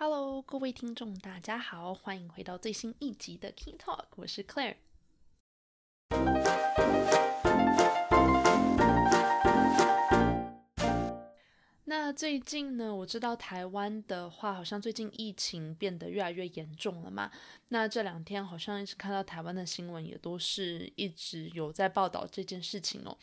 Hello，各位听众，大家好，欢迎回到最新一集的 King Talk，我是 Claire。那最近呢，我知道台湾的话，好像最近疫情变得越来越严重了嘛。那这两天好像一直看到台湾的新闻，也都是一直有在报道这件事情哦。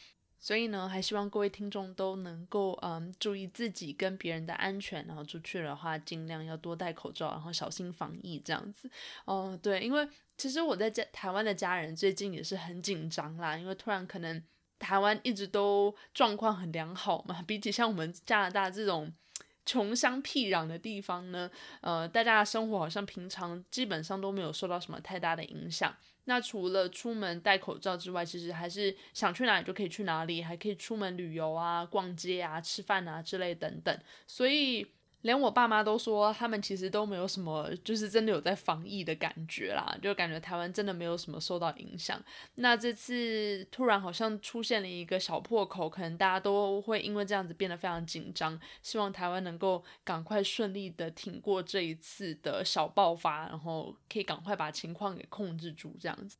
所以呢，还希望各位听众都能够嗯注意自己跟别人的安全，然后出去的话尽量要多戴口罩，然后小心防疫这样子。哦，对，因为其实我在家台湾的家人最近也是很紧张啦，因为突然可能台湾一直都状况很良好嘛，比起像我们加拿大这种。穷乡僻壤的地方呢，呃，大家的生活好像平常基本上都没有受到什么太大的影响。那除了出门戴口罩之外，其实还是想去哪里就可以去哪里，还可以出门旅游啊、逛街啊、吃饭啊之类等等。所以。连我爸妈都说，他们其实都没有什么，就是真的有在防疫的感觉啦，就感觉台湾真的没有什么受到影响。那这次突然好像出现了一个小破口，可能大家都会因为这样子变得非常紧张，希望台湾能够赶快顺利的挺过这一次的小爆发，然后可以赶快把情况给控制住这样子。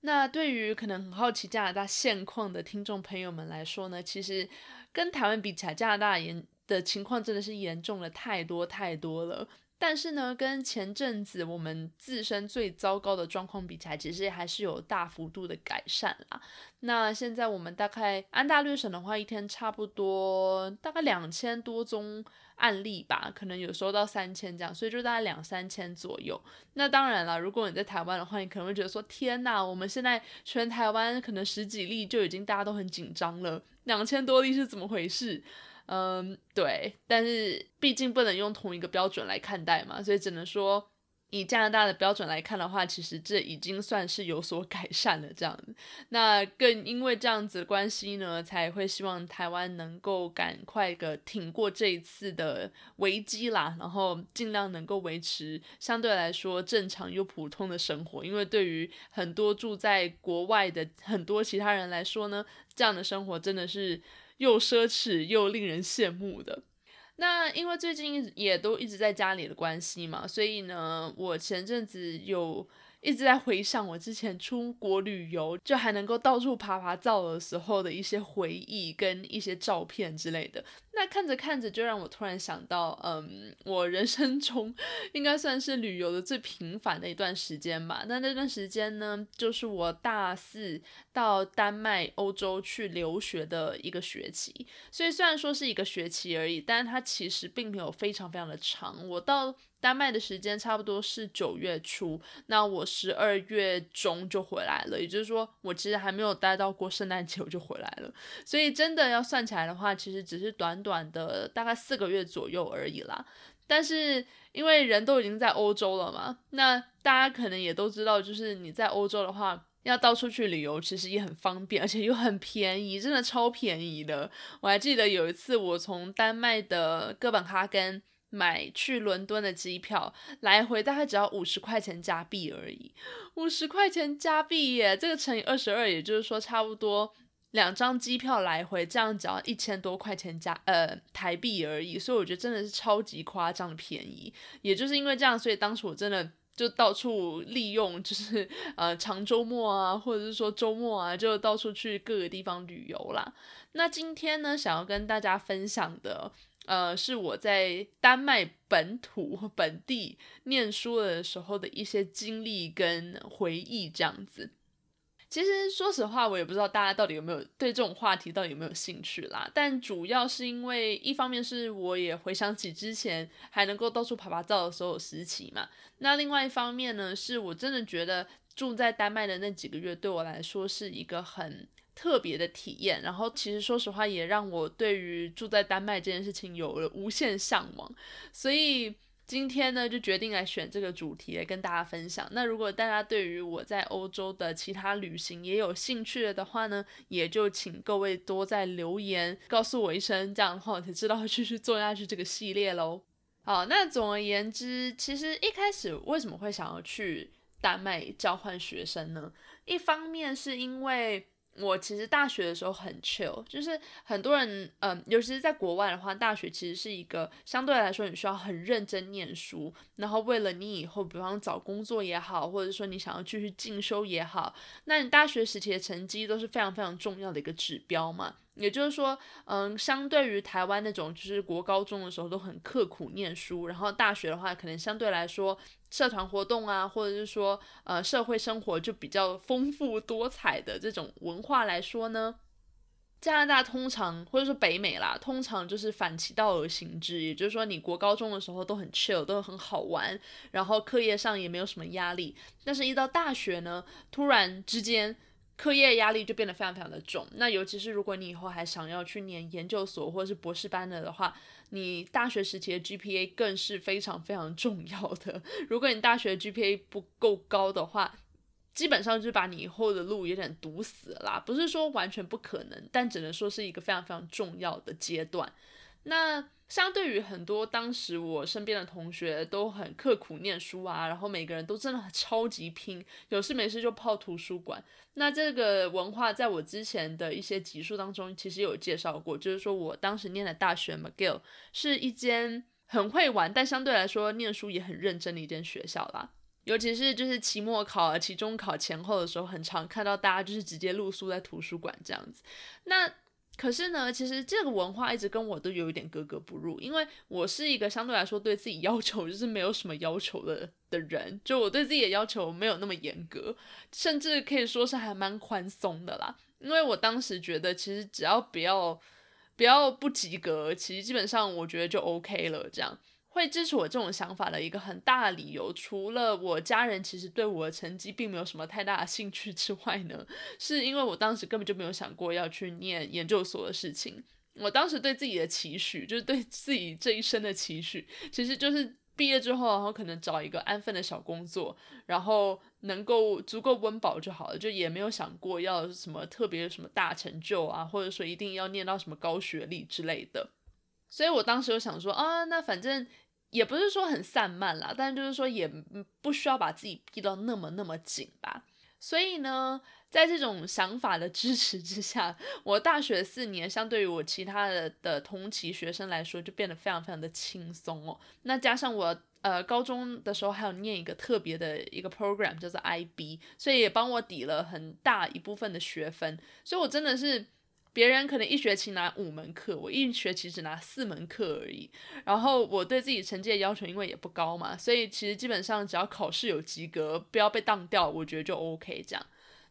那对于可能很好奇加拿大现况的听众朋友们来说呢，其实跟台湾比起来，加拿大也。的情况真的是严重了太多太多了，但是呢，跟前阵子我们自身最糟糕的状况比起来，其实还是有大幅度的改善啦。那现在我们大概安大略省的话，一天差不多大概两千多宗案例吧，可能有时候到三千这样，所以就大概两三千左右。那当然了，如果你在台湾的话，你可能会觉得说，天呐，我们现在全台湾可能十几例就已经大家都很紧张了，两千多例是怎么回事？嗯，对，但是毕竟不能用同一个标准来看待嘛，所以只能说以加拿大的标准来看的话，其实这已经算是有所改善了这样子。那更因为这样子关系呢，才会希望台湾能够赶快的挺过这一次的危机啦，然后尽量能够维持相对来说正常又普通的生活。因为对于很多住在国外的很多其他人来说呢，这样的生活真的是。又奢侈又令人羡慕的，那因为最近也都一直在家里的关系嘛，所以呢，我前阵子有。一直在回想我之前出国旅游，就还能够到处爬爬照的时候的一些回忆跟一些照片之类的。那看着看着，就让我突然想到，嗯，我人生中应该算是旅游的最频繁的一段时间吧。那那段时间呢，就是我大四到丹麦、欧洲去留学的一个学期。所以虽然说是一个学期而已，但是它其实并没有非常非常的长。我到丹麦的时间差不多是九月初，那我十二月中就回来了，也就是说，我其实还没有待到过圣诞节我就回来了，所以真的要算起来的话，其实只是短短的大概四个月左右而已啦。但是因为人都已经在欧洲了嘛，那大家可能也都知道，就是你在欧洲的话，要到处去旅游，其实也很方便，而且又很便宜，真的超便宜的。我还记得有一次，我从丹麦的哥本哈根。买去伦敦的机票，来回大概只要五十块钱加币而已，五十块钱加币耶，这个乘以二十二，也就是说差不多两张机票来回，这样只要一千多块钱加呃台币而已，所以我觉得真的是超级夸张的便宜。也就是因为这样，所以当时我真的就到处利用，就是 呃长周末啊，或者是说周末啊，就到处去各个地方旅游啦。那今天呢，想要跟大家分享的。呃，是我在丹麦本土本地念书的时候的一些经历跟回忆，这样子。其实说实话，我也不知道大家到底有没有对这种话题到底有没有兴趣啦。但主要是因为一方面是我也回想起之前还能够到处爬爬照的时候时期嘛。那另外一方面呢，是我真的觉得住在丹麦的那几个月对我来说是一个很。特别的体验，然后其实说实话，也让我对于住在丹麦这件事情有了无限向往。所以今天呢，就决定来选这个主题来跟大家分享。那如果大家对于我在欧洲的其他旅行也有兴趣了的话呢，也就请各位多在留言告诉我一声，这样的话我才知道继续做下去这个系列喽。好，那总而言之，其实一开始为什么会想要去丹麦交换学生呢？一方面是因为我其实大学的时候很 chill，就是很多人，嗯，尤其是在国外的话，大学其实是一个相对来说你需要很认真念书，然后为了你以后，比方找工作也好，或者说你想要继续进修也好，那你大学时期的成绩都是非常非常重要的一个指标嘛。也就是说，嗯，相对于台湾那种，就是国高中的时候都很刻苦念书，然后大学的话，可能相对来说，社团活动啊，或者是说，呃，社会生活就比较丰富多彩的这种文化来说呢，加拿大通常或者说北美啦，通常就是反其道而行之，也就是说，你国高中的时候都很 chill，都很好玩，然后课业上也没有什么压力，但是一到大学呢，突然之间。课业压力就变得非常非常的重，那尤其是如果你以后还想要去念研究所或者是博士班的的话，你大学时期的 GPA 更是非常非常重要的。如果你大学 GPA 不够高的话，基本上就把你以后的路有点堵死了啦。不是说完全不可能，但只能说是一个非常非常重要的阶段。那相对于很多当时我身边的同学都很刻苦念书啊，然后每个人都真的超级拼，有事没事就泡图书馆。那这个文化在我之前的一些集数当中其实有介绍过，就是说我当时念的大学 McGill 是一间很会玩，但相对来说念书也很认真的一间学校啦。尤其是就是期末考、期中考前后的时候，很常看到大家就是直接露宿在图书馆这样子。那可是呢，其实这个文化一直跟我都有一点格格不入，因为我是一个相对来说对自己要求 就是没有什么要求的的人，就我对自己的要求没有那么严格，甚至可以说是还蛮宽松的啦。因为我当时觉得，其实只要不要不要不及格，其实基本上我觉得就 OK 了，这样。会支持我这种想法的一个很大的理由，除了我家人其实对我的成绩并没有什么太大的兴趣之外呢，是因为我当时根本就没有想过要去念研究所的事情。我当时对自己的期许，就是对自己这一生的期许，其实就是毕业之后，然后可能找一个安分的小工作，然后能够足够温饱就好了，就也没有想过要什么特别什么大成就啊，或者说一定要念到什么高学历之类的。所以我当时就想说啊，那反正。也不是说很散漫啦，但就是说也不需要把自己逼到那么那么紧吧。所以呢，在这种想法的支持之下，我大学四年相对于我其他的的同期学生来说，就变得非常非常的轻松哦。那加上我呃高中的时候还有念一个特别的一个 program 叫做 IB，所以也帮我抵了很大一部分的学分。所以我真的是。别人可能一学期拿五门课，我一学期只拿四门课而已。然后我对自己成绩的要求，因为也不高嘛，所以其实基本上只要考试有及格，不要被当掉，我觉得就 OK 这样。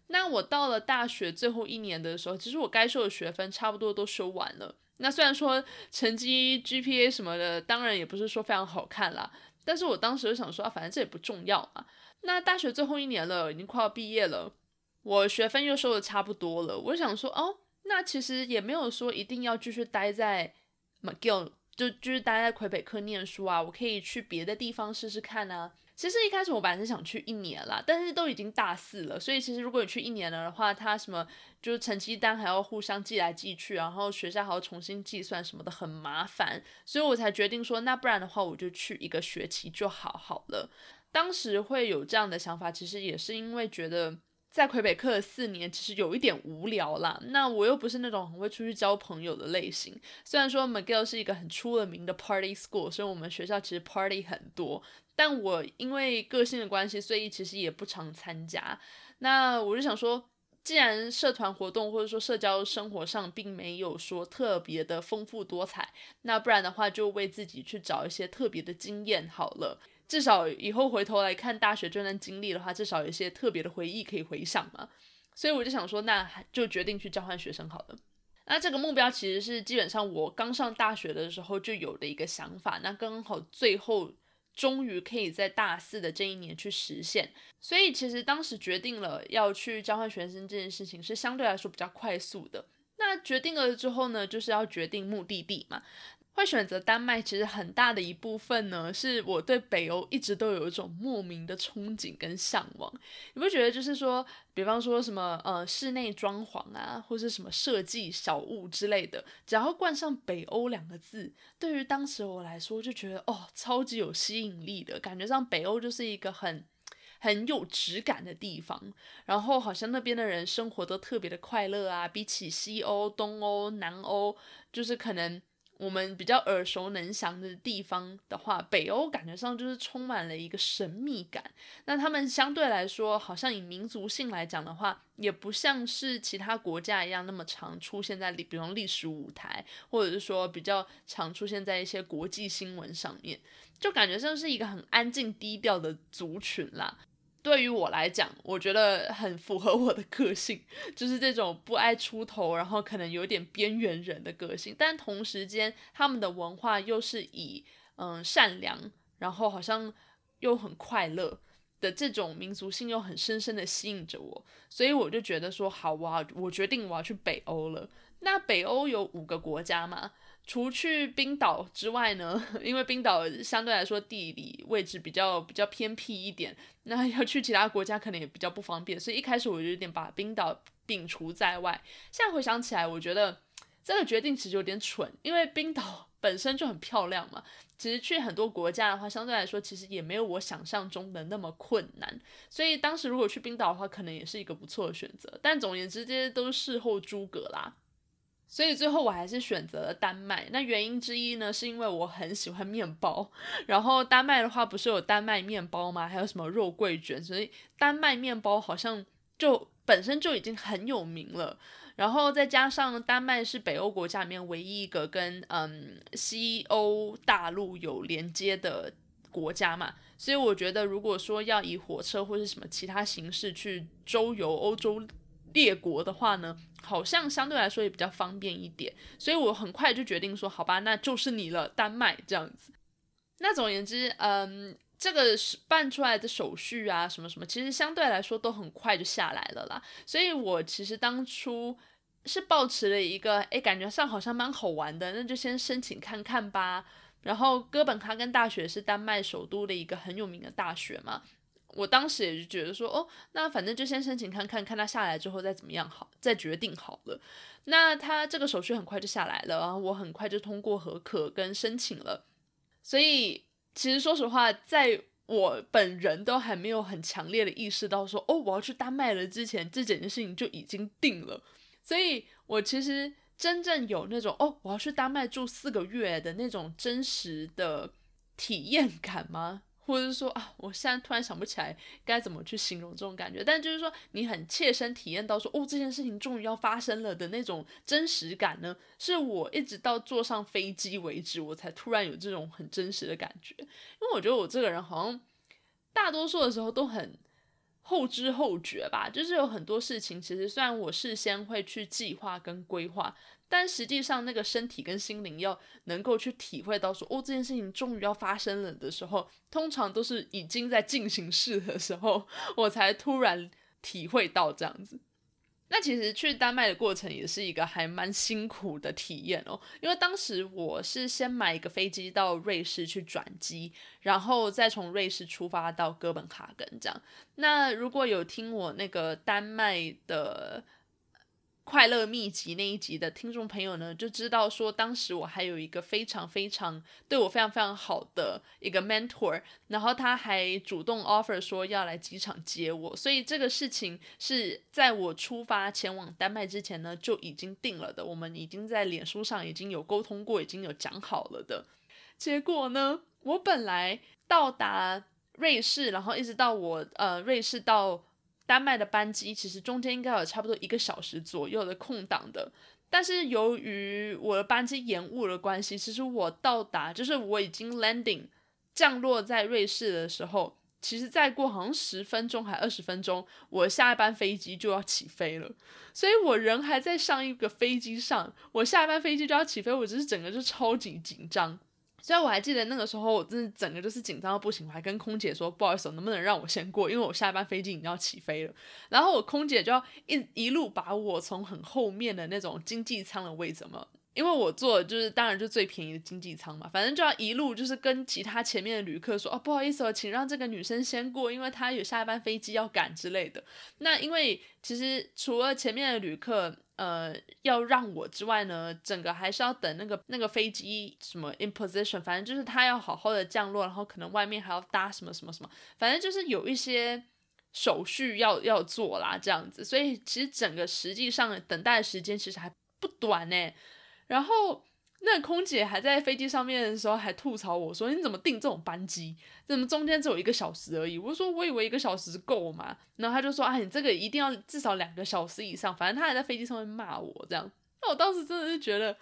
那我到了大学最后一年的时候，其实我该修的学分差不多都修完了。那虽然说成绩 GPA 什么的，当然也不是说非常好看啦，但是我当时就想说啊，反正这也不重要嘛。那大学最后一年了，已经快要毕业了，我学分又修的差不多了，我想说哦。那其实也没有说一定要继续待在 McGill，就就是待在魁北克念书啊。我可以去别的地方试试看啊。其实一开始我本来是想去一年啦，但是都已经大四了，所以其实如果你去一年了的话，他什么就是成绩单还要互相寄来寄去，然后学校还要重新计算什么的，很麻烦。所以我才决定说，那不然的话我就去一个学期就好好了。当时会有这样的想法，其实也是因为觉得。在魁北克四年，其实有一点无聊啦。那我又不是那种很会出去交朋友的类型。虽然说 McGill 是一个很出了名的 Party School，所以我们学校其实 Party 很多。但我因为个性的关系，所以其实也不常参加。那我就想说，既然社团活动或者说社交生活上并没有说特别的丰富多彩，那不然的话就为自己去找一些特别的经验好了。至少以后回头来看大学这段经历的话，至少有一些特别的回忆可以回想嘛。所以我就想说，那就决定去交换学生好了。那这个目标其实是基本上我刚上大学的时候就有的一个想法，那刚好最后终于可以在大四的这一年去实现。所以其实当时决定了要去交换学生这件事情是相对来说比较快速的。那决定了之后呢，就是要决定目的地嘛。会选择丹麦，其实很大的一部分呢，是我对北欧一直都有一种莫名的憧憬跟向往。你不觉得就是说，比方说什么呃室内装潢啊，或是什么设计小物之类的，只要冠上北欧两个字，对于当时我来说就觉得哦超级有吸引力的感觉，上北欧就是一个很很有质感的地方，然后好像那边的人生活都特别的快乐啊，比起西欧、东欧、南欧，就是可能。我们比较耳熟能详的地方的话，北欧感觉上就是充满了一个神秘感。那他们相对来说，好像以民族性来讲的话，也不像是其他国家一样那么常出现在，比如历史舞台，或者是说比较常出现在一些国际新闻上面，就感觉像是一个很安静低调的族群啦。对于我来讲，我觉得很符合我的个性，就是这种不爱出头，然后可能有点边缘人的个性。但同时间，他们的文化又是以嗯善良，然后好像又很快乐的这种民族性，又很深深的吸引着我。所以我就觉得说，好哇，我决定我要去北欧了。那北欧有五个国家嘛？除去冰岛之外呢，因为冰岛相对来说地理位置比较比较偏僻一点，那要去其他国家可能也比较不方便，所以一开始我就有点把冰岛摒除在外。现在回想起来，我觉得这个决定其实有点蠢，因为冰岛 本身就很漂亮嘛。其实去很多国家的话，相对来说其实也没有我想象中的那么困难，所以当时如果去冰岛的话，可能也是一个不错的选择。但总而言之，这些都是事后诸葛啦。所以最后我还是选择了丹麦。那原因之一呢，是因为我很喜欢面包。然后丹麦的话，不是有丹麦面包吗？还有什么肉桂卷？所以丹麦面包好像就本身就已经很有名了。然后再加上丹麦是北欧国家里面唯一一个跟嗯西欧大陆有连接的国家嘛，所以我觉得如果说要以火车或是什么其他形式去周游欧洲。列国的话呢，好像相对来说也比较方便一点，所以我很快就决定说，好吧，那就是你了，丹麦这样子。那总而言之，嗯，这个办出来的手续啊，什么什么，其实相对来说都很快就下来了啦。所以我其实当初是抱持了一个，哎，感觉上好像蛮好玩的，那就先申请看看吧。然后哥本哈根大学是丹麦首都的一个很有名的大学嘛。我当时也就觉得说，哦，那反正就先申请看看，看他下来之后再怎么样好，再决定好了。那他这个手续很快就下来了，然后我很快就通过合可跟申请了。所以其实说实话，在我本人都还没有很强烈的意识到说，哦，我要去丹麦了之前，这整件事情就已经定了。所以我其实真正有那种，哦，我要去丹麦住四个月的那种真实的体验感吗？或者是说啊，我现在突然想不起来该怎么去形容这种感觉，但就是说你很切身体验到说哦，这件事情终于要发生了的那种真实感呢，是我一直到坐上飞机为止，我才突然有这种很真实的感觉。因为我觉得我这个人好像大多数的时候都很后知后觉吧，就是有很多事情其实虽然我事先会去计划跟规划。但实际上，那个身体跟心灵要能够去体会到说，哦，这件事情终于要发生了的时候，通常都是已经在进行式的时候，我才突然体会到这样子。那其实去丹麦的过程也是一个还蛮辛苦的体验哦，因为当时我是先买一个飞机到瑞士去转机，然后再从瑞士出发到哥本哈根这样。那如果有听我那个丹麦的。快乐秘籍那一集的听众朋友呢，就知道说，当时我还有一个非常非常对我非常非常好的一个 mentor，然后他还主动 offer 说要来机场接我，所以这个事情是在我出发前往丹麦之前呢就已经定了的，我们已经在脸书上已经有沟通过，已经有讲好了的。结果呢，我本来到达瑞士，然后一直到我呃瑞士到。丹麦的班机其实中间应该有差不多一个小时左右的空档的，但是由于我的班机延误的关系，其实我到达就是我已经 landing 降落在瑞士的时候，其实再过好像十分钟还二十分钟，我下一班飞机就要起飞了，所以我人还在上一个飞机上，我下一班飞机就要起飞，我只是整个就超级紧张。所以我还记得那个时候，我真的整个就是紧张到不行，我还跟空姐说不好意思，能不能让我先过，因为我下一班飞机已经要起飞了。然后我空姐就要一一路把我从很后面的那种经济舱的位置嘛，因为我坐就是当然就最便宜的经济舱嘛，反正就要一路就是跟其他前面的旅客说哦不好意思哦，请让这个女生先过，因为她有下一班飞机要赶之类的。那因为其实除了前面的旅客。呃，要让我之外呢，整个还是要等那个那个飞机什么 in position，反正就是他要好好的降落，然后可能外面还要搭什么什么什么，反正就是有一些手续要要做啦，这样子，所以其实整个实际上等待的时间其实还不短呢。然后那空姐还在飞机上面的时候还吐槽我说：“你怎么订这种班机？怎么中间只有一个小时而已？”我说：“我以为一个小时够嘛。”然后他就说：“啊，你这个一定要至少两个小时以上。”反正他还在飞机上面骂我这样。那我当时真的是觉得。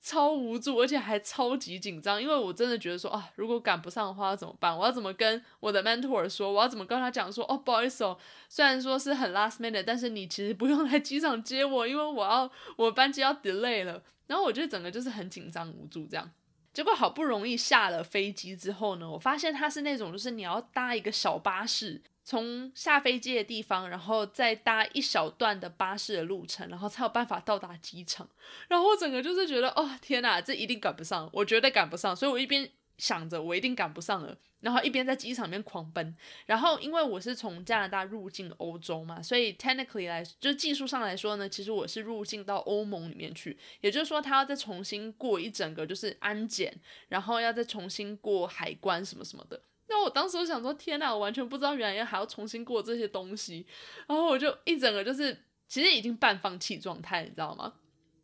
超无助，而且还超级紧张，因为我真的觉得说啊，如果赶不上的话怎么办？我要怎么跟我的 mentor 说？我要怎么跟他讲说？哦，不好意思哦，虽然说是很 last minute，但是你其实不用来机场接我，因为我要我班机要 delay 了。然后我觉得整个就是很紧张无助这样。结果好不容易下了飞机之后呢，我发现它是那种就是你要搭一个小巴士。从下飞机的地方，然后再搭一小段的巴士的路程，然后才有办法到达机场。然后我整个就是觉得，哦天哪，这一定赶不上，我绝对赶不上。所以我一边想着我一定赶不上了，然后一边在机场里面狂奔。然后因为我是从加拿大入境欧洲嘛，所以 technically 来，就技术上来说呢，其实我是入境到欧盟里面去。也就是说，他要再重新过一整个就是安检，然后要再重新过海关什么什么的。那我当时我想说，天哪，我完全不知道原来还要重新过这些东西，然后我就一整个就是其实已经半放弃状态，你知道吗？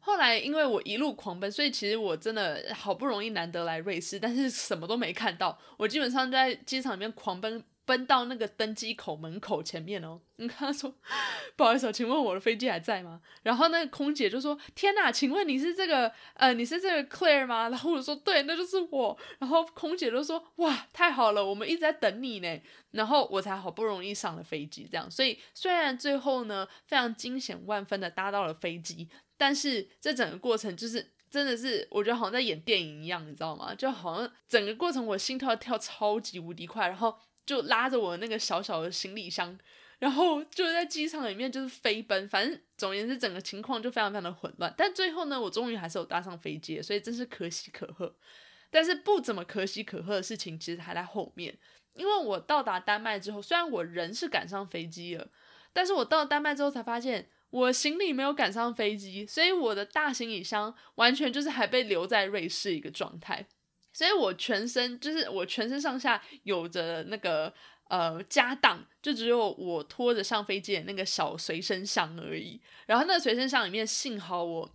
后来因为我一路狂奔，所以其实我真的好不容易难得来瑞士，但是什么都没看到，我基本上在机场里面狂奔。奔到那个登机口门口前面哦，你跟他说 不好意思，请问我的飞机还在吗？然后那个空姐就说：天哪，请问你是这个呃你是这个 Claire 吗？然后我说对，那就是我。然后空姐就说：哇，太好了，我们一直在等你呢。然后我才好不容易上了飞机，这样。所以虽然最后呢非常惊险万分的搭到了飞机，但是这整个过程就是真的是我觉得好像在演电影一样，你知道吗？就好像整个过程我心跳跳超级无敌快，然后。就拉着我那个小小的行李箱，然后就在机场里面就是飞奔，反正总而言之，整个情况就非常非常的混乱。但最后呢，我终于还是有搭上飞机，所以真是可喜可贺。但是不怎么可喜可贺的事情其实还在后面，因为我到达丹麦之后，虽然我人是赶上飞机了，但是我到了丹麦之后才发现，我行李没有赶上飞机，所以我的大行李箱完全就是还被留在瑞士一个状态。所以我全身就是我全身上下有着那个呃家当，就只有我拖着上飞机的那个小随身箱而已。然后那个随身箱里面，幸好我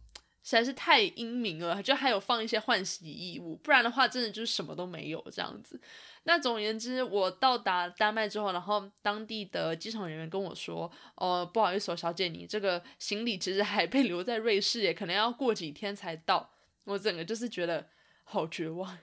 实在是太英明了，就还有放一些换洗衣物，不然的话真的就是什么都没有这样子。那总而言之，我到达丹麦之后，然后当地的机场人员跟我说：“哦，不好意思，小姐，你这个行李其实还被留在瑞士，也可能要过几天才到。”我整个就是觉得好绝望。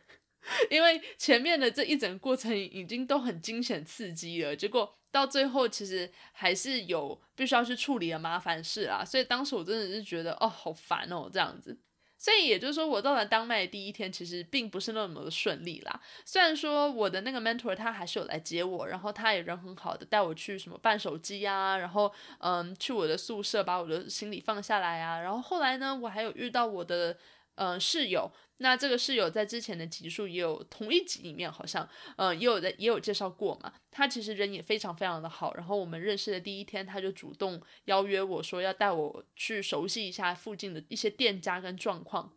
因为前面的这一整个过程已经都很惊险刺激了，结果到最后其实还是有必须要去处理的麻烦事啊，所以当时我真的是觉得哦好烦哦这样子，所以也就是说我到了丹麦第一天其实并不是那么的顺利啦。虽然说我的那个 mentor 他还是有来接我，然后他也人很好的带我去什么办手机啊，然后嗯去我的宿舍把我的行李放下来啊，然后后来呢我还有遇到我的。嗯，室友，那这个室友在之前的集数也有同一集里面，好像，嗯，也有在也有介绍过嘛。他其实人也非常非常的好，然后我们认识的第一天，他就主动邀约我说要带我去熟悉一下附近的一些店家跟状况。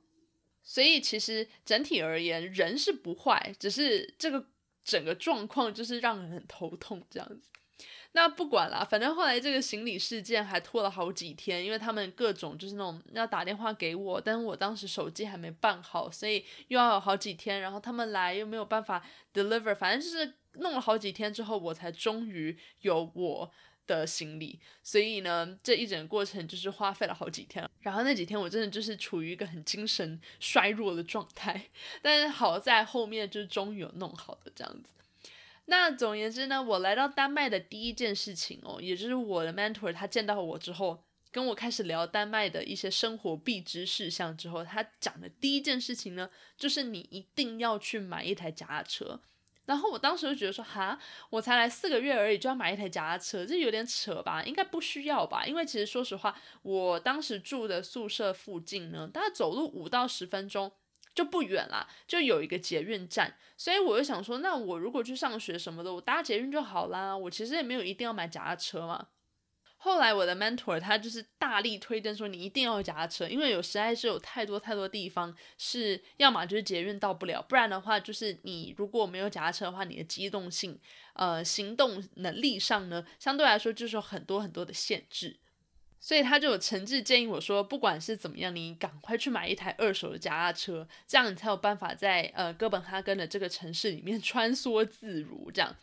所以其实整体而言，人是不坏，只是这个整个状况就是让人很头痛这样子。那不管了，反正后来这个行李事件还拖了好几天，因为他们各种就是那种要打电话给我，但是我当时手机还没办好，所以又要有好几天，然后他们来又没有办法 deliver，反正就是弄了好几天之后，我才终于有我的行李。所以呢，这一整个过程就是花费了好几天，然后那几天我真的就是处于一个很精神衰弱的状态，但是好在后面就终于有弄好的这样子。那总而言之呢，我来到丹麦的第一件事情哦，也就是我的 mentor 他见到我之后，跟我开始聊丹麦的一些生活必知事项之后，他讲的第一件事情呢，就是你一定要去买一台脚踏车。然后我当时就觉得说，哈，我才来四个月而已就要买一台脚踏车，这有点扯吧？应该不需要吧？因为其实说实话，我当时住的宿舍附近呢，大概走路五到十分钟。就不远啦，就有一个捷运站，所以我就想说，那我如果去上学什么的，我搭捷运就好啦。我其实也没有一定要买脚踏车嘛。后来我的 mentor 他就是大力推荐说你一定要有脚踏车，因为有实在是有太多太多地方是要么就是捷运到不了，不然的话就是你如果没有脚踏车的话，你的机动性、呃行动能力上呢，相对来说就是有很多很多的限制。所以他就有诚挚建议我说，不管是怎么样，你赶快去买一台二手的脚踏车，这样你才有办法在呃哥本哈根的这个城市里面 穿梭自如。这样，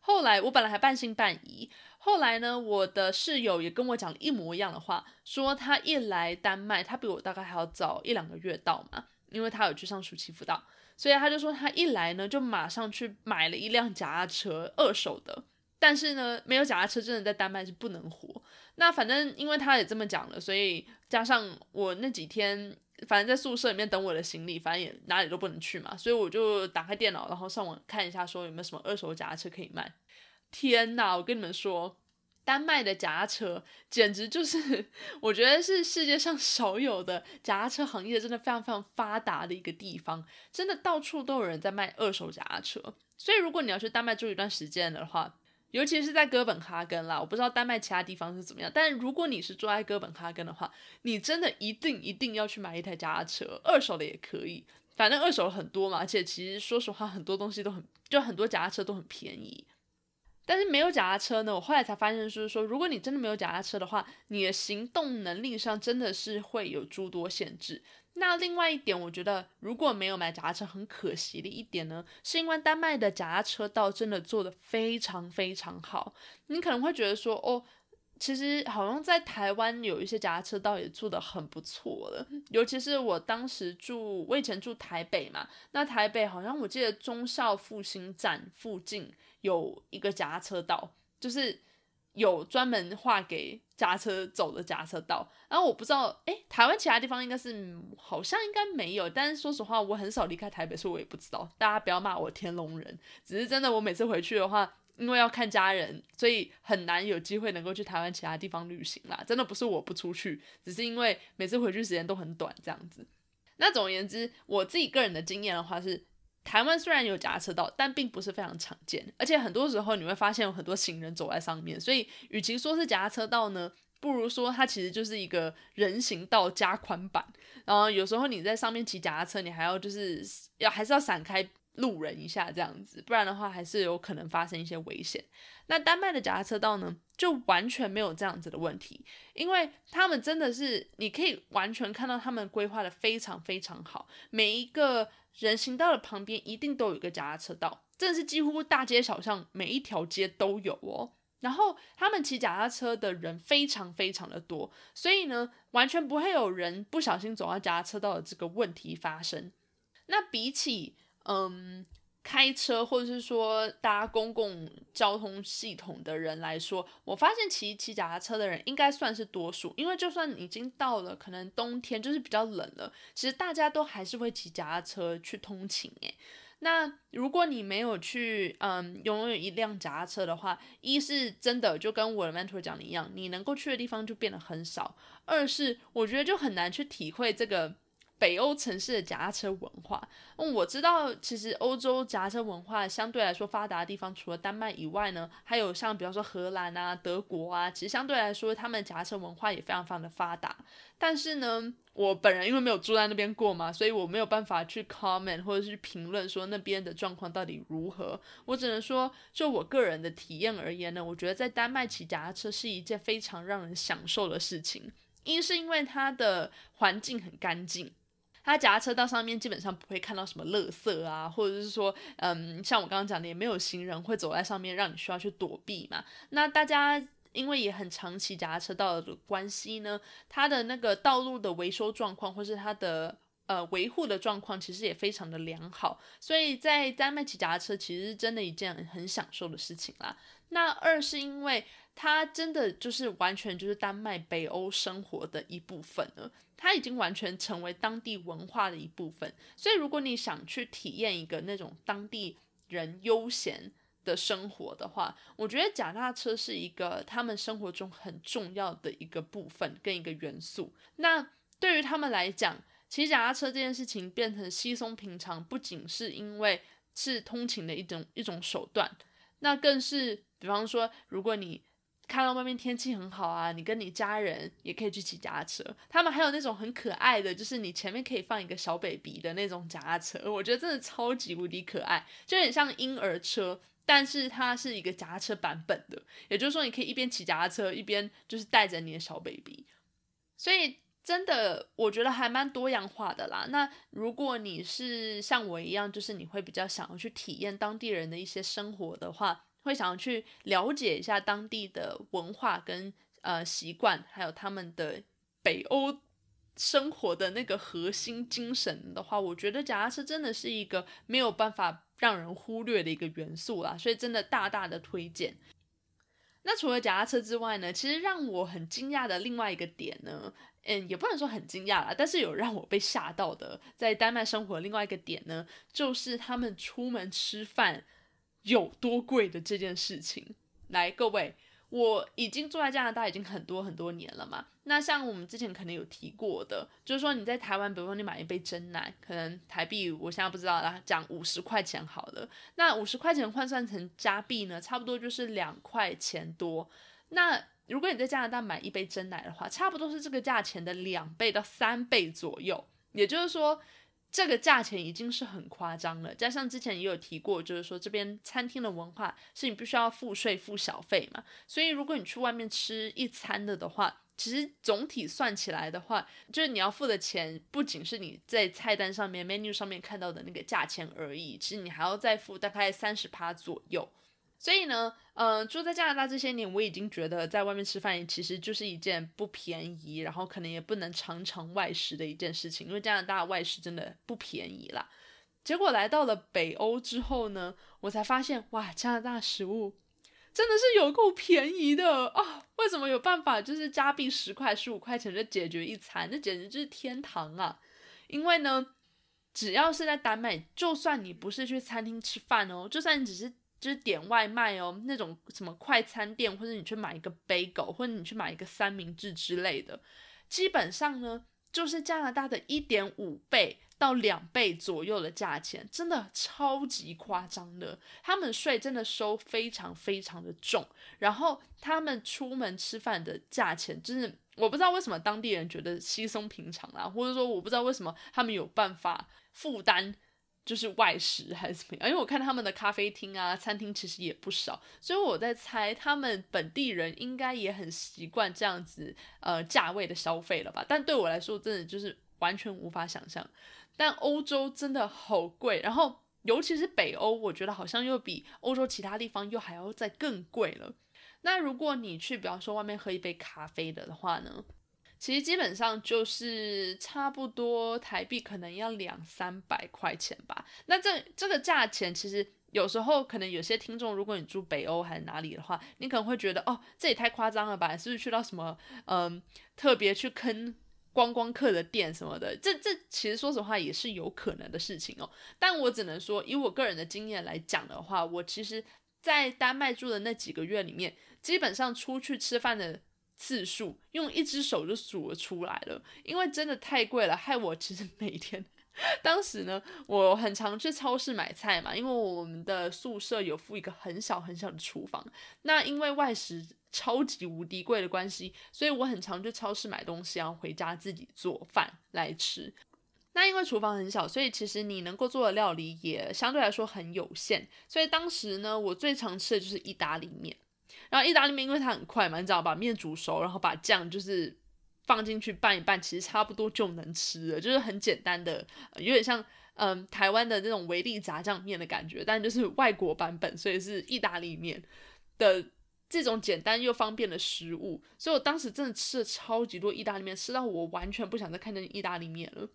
后来我本来还半信半疑。后来呢，我的室友也跟我讲了一模一样的话，说他一来丹麦，他比我大概还要早一两个月到嘛，因为他有去上暑期辅导，所以他就说他一来呢，就马上去买了一辆脚踏车，二手的。但是呢，没有脚踏车真的在丹麦是不能活。那反正因为他也这么讲了，所以加上我那几天反正在宿舍里面等我的行李，反正也哪里都不能去嘛，所以我就打开电脑，然后上网看一下，说有没有什么二手脚踏车可以卖。天呐，我跟你们说，丹麦的脚踏车简直就是，我觉得是世界上少有的脚踏车行业真的非常非常发达的一个地方，真的到处都有人在卖二手脚踏车。所以如果你要去丹麦住一段时间的话，尤其是在哥本哈根啦，我不知道丹麦其他地方是怎么样，但如果你是住在哥本哈根的话，你真的一定一定要去买一台脚踏车，二手的也可以，反正二手很多嘛，而且其实说实话，很多东西都很，就很多脚踏车都很便宜。但是没有脚踏车呢，我后来才发现，就是说，如果你真的没有脚踏车的话，你的行动能力上真的是会有诸多限制。那另外一点，我觉得如果没有买脚踏车，很可惜的一点呢，是因为丹麦的脚踏车道真的做的非常非常好。你可能会觉得说，哦，其实好像在台湾有一些脚踏车道也做的很不错了，尤其是我当时住，我以前住台北嘛，那台北好像我记得中孝复兴站附近。有一个夹车道，就是有专门划给夹车走的夹车道。然后我不知道，哎，台湾其他地方应该是好像应该没有。但是说实话，我很少离开台北，所以我也不知道。大家不要骂我天龙人，只是真的，我每次回去的话，因为要看家人，所以很难有机会能够去台湾其他地方旅行啦。真的不是我不出去，只是因为每次回去时间都很短这样子。那总而言之，我自己个人的经验的话是。台湾虽然有夹车道，但并不是非常常见，而且很多时候你会发现有很多行人走在上面，所以与其说是夹车道呢，不如说它其实就是一个人行道加宽版。然后有时候你在上面骑脚踏车，你还要就是要还是要闪开路人一下这样子，不然的话还是有可能发生一些危险。那丹麦的脚踏车道呢，就完全没有这样子的问题，因为他们真的是你可以完全看到他们规划的非常非常好，每一个。人行道的旁边一定都有一个脚踏车道，真的是几乎大街小巷每一条街都有哦。然后他们骑脚踏车的人非常非常的多，所以呢，完全不会有人不小心走到脚踏车道的这个问题发生。那比起嗯。开车或者是说搭公共交通系统的人来说，我发现骑骑脚踏车的人应该算是多数，因为就算已经到了可能冬天就是比较冷了，其实大家都还是会骑脚踏车去通勤。诶，那如果你没有去嗯拥有一辆脚踏车的话，一是真的就跟我的 mentor 讲的一样，你能够去的地方就变得很少；二是我觉得就很难去体会这个。北欧城市的脚踏车文化，嗯，我知道，其实欧洲脚踏车文化相对来说发达的地方，除了丹麦以外呢，还有像比方说荷兰啊、德国啊，其实相对来说，他们脚踏车文化也非常非常的发达。但是呢，我本人因为没有住在那边过嘛，所以我没有办法去 comment 或者是评论说那边的状况到底如何。我只能说，就我个人的体验而言呢，我觉得在丹麦骑脚踏车是一件非常让人享受的事情。一是因为它的环境很干净。它夹车道上面基本上不会看到什么垃圾啊，或者是说，嗯，像我刚刚讲的，也没有行人会走在上面，让你需要去躲避嘛。那大家因为也很长期夹车道的关系呢，它的那个道路的维修状况，或是它的呃维护的状况，其实也非常的良好。所以在丹麦骑夹车，其实是真的一件很享受的事情啦。那二是因为它真的就是完全就是丹麦北欧生活的一部分了。它已经完全成为当地文化的一部分，所以如果你想去体验一个那种当地人悠闲的生活的话，我觉得脚踏车是一个他们生活中很重要的一个部分跟一个元素。那对于他们来讲，骑脚踏车这件事情变成稀松平常，不仅是因为是通勤的一种一种手段，那更是比方说，如果你看到外面天气很好啊，你跟你家人也可以去骑脚踏车。他们还有那种很可爱的，就是你前面可以放一个小 baby 的那种脚踏车，我觉得真的超级无敌可爱，就有点像婴儿车，但是它是一个脚踏车版本的。也就是说，你可以一边骑脚踏车，一边就是带着你的小 baby。所以真的，我觉得还蛮多样化的啦。那如果你是像我一样，就是你会比较想要去体验当地人的一些生活的话。会想要去了解一下当地的文化跟呃习惯，还有他们的北欧生活的那个核心精神的话，我觉得脚踏车真的是一个没有办法让人忽略的一个元素啦，所以真的大大的推荐。那除了脚踏车之外呢，其实让我很惊讶的另外一个点呢，嗯，也不能说很惊讶啦，但是有让我被吓到的，在丹麦生活另外一个点呢，就是他们出门吃饭。有多贵的这件事情，来各位，我已经住在加拿大已经很多很多年了嘛。那像我们之前可能有提过的，就是说你在台湾，比如说你买一杯真奶，可能台币我现在不知道啦，讲五十块钱好了。那五十块钱换算成加币呢，差不多就是两块钱多。那如果你在加拿大买一杯真奶的话，差不多是这个价钱的两倍到三倍左右。也就是说。这个价钱已经是很夸张了，加上之前也有提过，就是说这边餐厅的文化是你必须要付税付小费嘛，所以如果你去外面吃一餐的的话，其实总体算起来的话，就是你要付的钱不仅是你在菜单上面 menu 上面看到的那个价钱而已，其实你还要再付大概三十趴左右。所以呢，呃，住在加拿大这些年，我已经觉得在外面吃饭其实就是一件不便宜，然后可能也不能常常外食的一件事情，因为加拿大外食真的不便宜啦。结果来到了北欧之后呢，我才发现，哇，加拿大食物真的是有够便宜的啊！为什么有办法就是加币十块、十五块钱就解决一餐？这简直就是天堂啊！因为呢，只要是在丹麦，就算你不是去餐厅吃饭哦，就算你只是。就是点外卖哦，那种什么快餐店，或者你去买一个 bagel，或者你去买一个三明治之类的，基本上呢，就是加拿大的一点五倍到两倍左右的价钱，真的超级夸张的。他们税真的收非常非常的重，然后他们出门吃饭的价钱，就是我不知道为什么当地人觉得稀松平常啦，或者说我不知道为什么他们有办法负担。就是外食还是怎么样？因为我看他们的咖啡厅啊、餐厅其实也不少，所以我在猜他们本地人应该也很习惯这样子呃价位的消费了吧？但对我来说，真的就是完全无法想象。但欧洲真的好贵，然后尤其是北欧，我觉得好像又比欧洲其他地方又还要再更贵了。那如果你去，比方说外面喝一杯咖啡的话呢？其实基本上就是差不多台币可能要两三百块钱吧。那这这个价钱其实有时候可能有些听众，如果你住北欧还是哪里的话，你可能会觉得哦，这也太夸张了吧？是不是去到什么嗯特别去坑观光客的店什么的？这这其实说实话也是有可能的事情哦。但我只能说，以我个人的经验来讲的话，我其实，在丹麦住的那几个月里面，基本上出去吃饭的。次数用一只手就数了出来了，因为真的太贵了，害我其实每天，当时呢，我很常去超市买菜嘛，因为我们的宿舍有附一个很小很小的厨房，那因为外食超级无敌贵的关系，所以我很常去超市买东西，然后回家自己做饭来吃。那因为厨房很小，所以其实你能够做的料理也相对来说很有限，所以当时呢，我最常吃的就是意大利面。然后意大利面因为它很快嘛，你只要把面煮熟，然后把酱就是放进去拌一拌，其实差不多就能吃了，就是很简单的，有点像嗯台湾的那种维力炸酱面的感觉，但就是外国版本，所以是意大利面的这种简单又方便的食物，所以我当时真的吃了超级多意大利面，吃到我完全不想再看见意大利面了。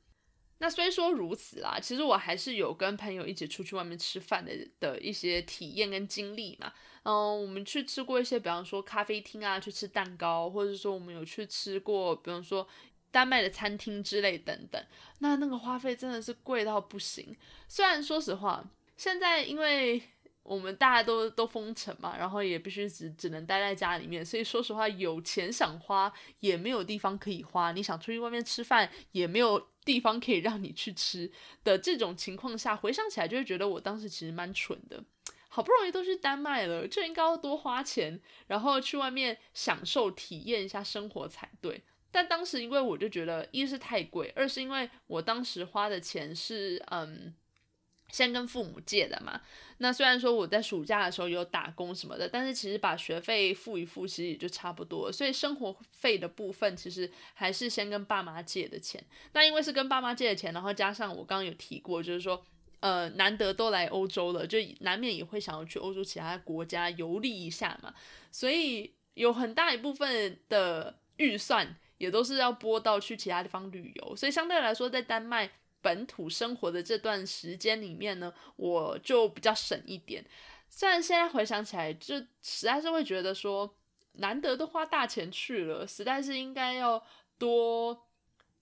那虽说如此啦，其实我还是有跟朋友一起出去外面吃饭的的一些体验跟经历嘛。嗯，我们去吃过一些，比方说咖啡厅啊，去吃蛋糕，或者说我们有去吃过，比方说丹麦的餐厅之类等等。那那个花费真的是贵到不行。虽然说实话，现在因为我们大家都都封城嘛，然后也必须只只能待在家里面，所以说实话，有钱想花也没有地方可以花。你想出去外面吃饭也没有。地方可以让你去吃的这种情况下，回想起来就会觉得我当时其实蛮蠢的。好不容易都去丹麦了，就应该要多花钱，然后去外面享受体验一下生活才对。但当时因为我就觉得，一是太贵，二是因为我当时花的钱是嗯。先跟父母借的嘛，那虽然说我在暑假的时候有打工什么的，但是其实把学费付一付，其实也就差不多。所以生活费的部分，其实还是先跟爸妈借的钱。那因为是跟爸妈借的钱，然后加上我刚刚有提过，就是说，呃，难得都来欧洲了，就难免也会想要去欧洲其他国家游历一下嘛。所以有很大一部分的预算也都是要拨到去其他地方旅游。所以相对来说，在丹麦。本土生活的这段时间里面呢，我就比较省一点。虽然现在回想起来，就实在是会觉得说，难得都花大钱去了，实在是应该要多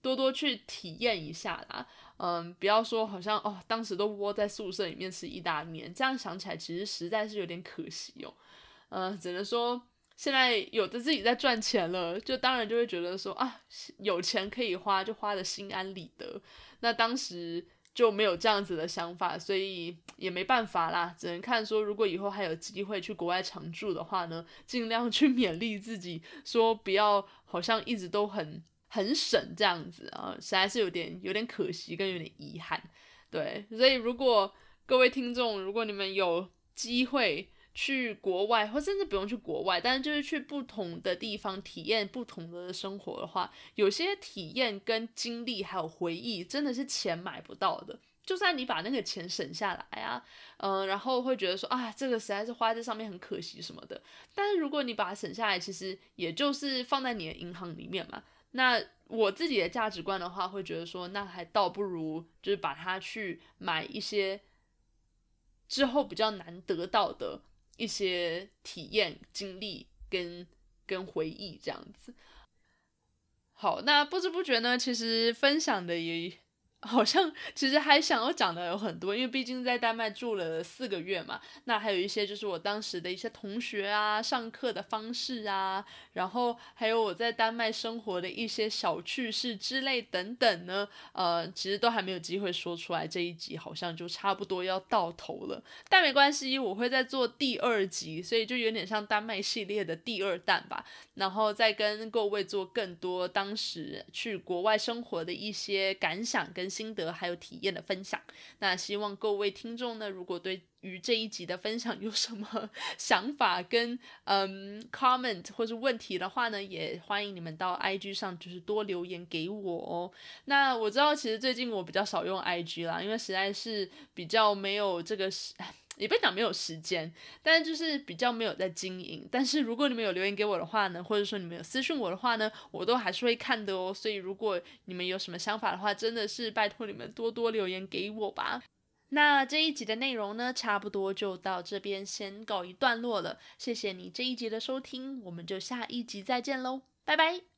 多多去体验一下啦。嗯，不要说好像哦，当时都窝在宿舍里面吃意大利面，这样想起来其实实在是有点可惜哦。嗯，只能说。现在有的自己在赚钱了，就当然就会觉得说啊，有钱可以花，就花的心安理得。那当时就没有这样子的想法，所以也没办法啦，只能看说，如果以后还有机会去国外常住的话呢，尽量去 勉励自己，说不要好像一直都很很省这样子啊，实在是有点有点可惜跟有点遗憾。对，所以如果各位听众，如果你们有机会，去国外，或甚至不用去国外，但是就是去不同的地方体验不同的生活的话，有些体验跟经历还有回忆，真的是钱买不到的。就算你把那个钱省下来啊，嗯，然后会觉得说啊，这个实在是花在上面很可惜什么的。但是如果你把它省下来，其实也就是放在你的银行里面嘛。那我自己的价值观的话，会觉得说，那还倒不如就是把它去买一些之后比较难得到的。一些体验、经历跟跟回忆这样子。好，那不知不觉呢，其实分享的也。好像其实还想要讲的有很多，因为毕竟在丹麦住了四个月嘛。那还有一些就是我当时的一些同学啊，上课的方式啊，然后还有我在丹麦生活的一些小趣事之类等等呢。呃，其实都还没有机会说出来。这一集好像就差不多要到头了，但没关系，我会再做第二集，所以就有点像丹麦系列的第二弹吧。然后再跟各位做更多当时去国外生活的一些感想跟。心得还有体验的分享，那希望各位听众呢，如果对于这一集的分享有什么 想法跟嗯 comment 或者问题的话呢，也欢迎你们到 IG 上就是多留言给我哦。那我知道其实最近我比较少用 IG 啦，因为实在是比较没有这个 也不讲没有时间，但是就是比较没有在经营。但是如果你们有留言给我的话呢，或者说你们有私信我的话呢，我都还是会看的哦。所以如果你们有什么想法的话，真的是拜托你们多多留言给我吧。那这一集的内容呢，差不多就到这边先告一段落了。谢谢你这一集的收听，我们就下一集再见喽，拜拜。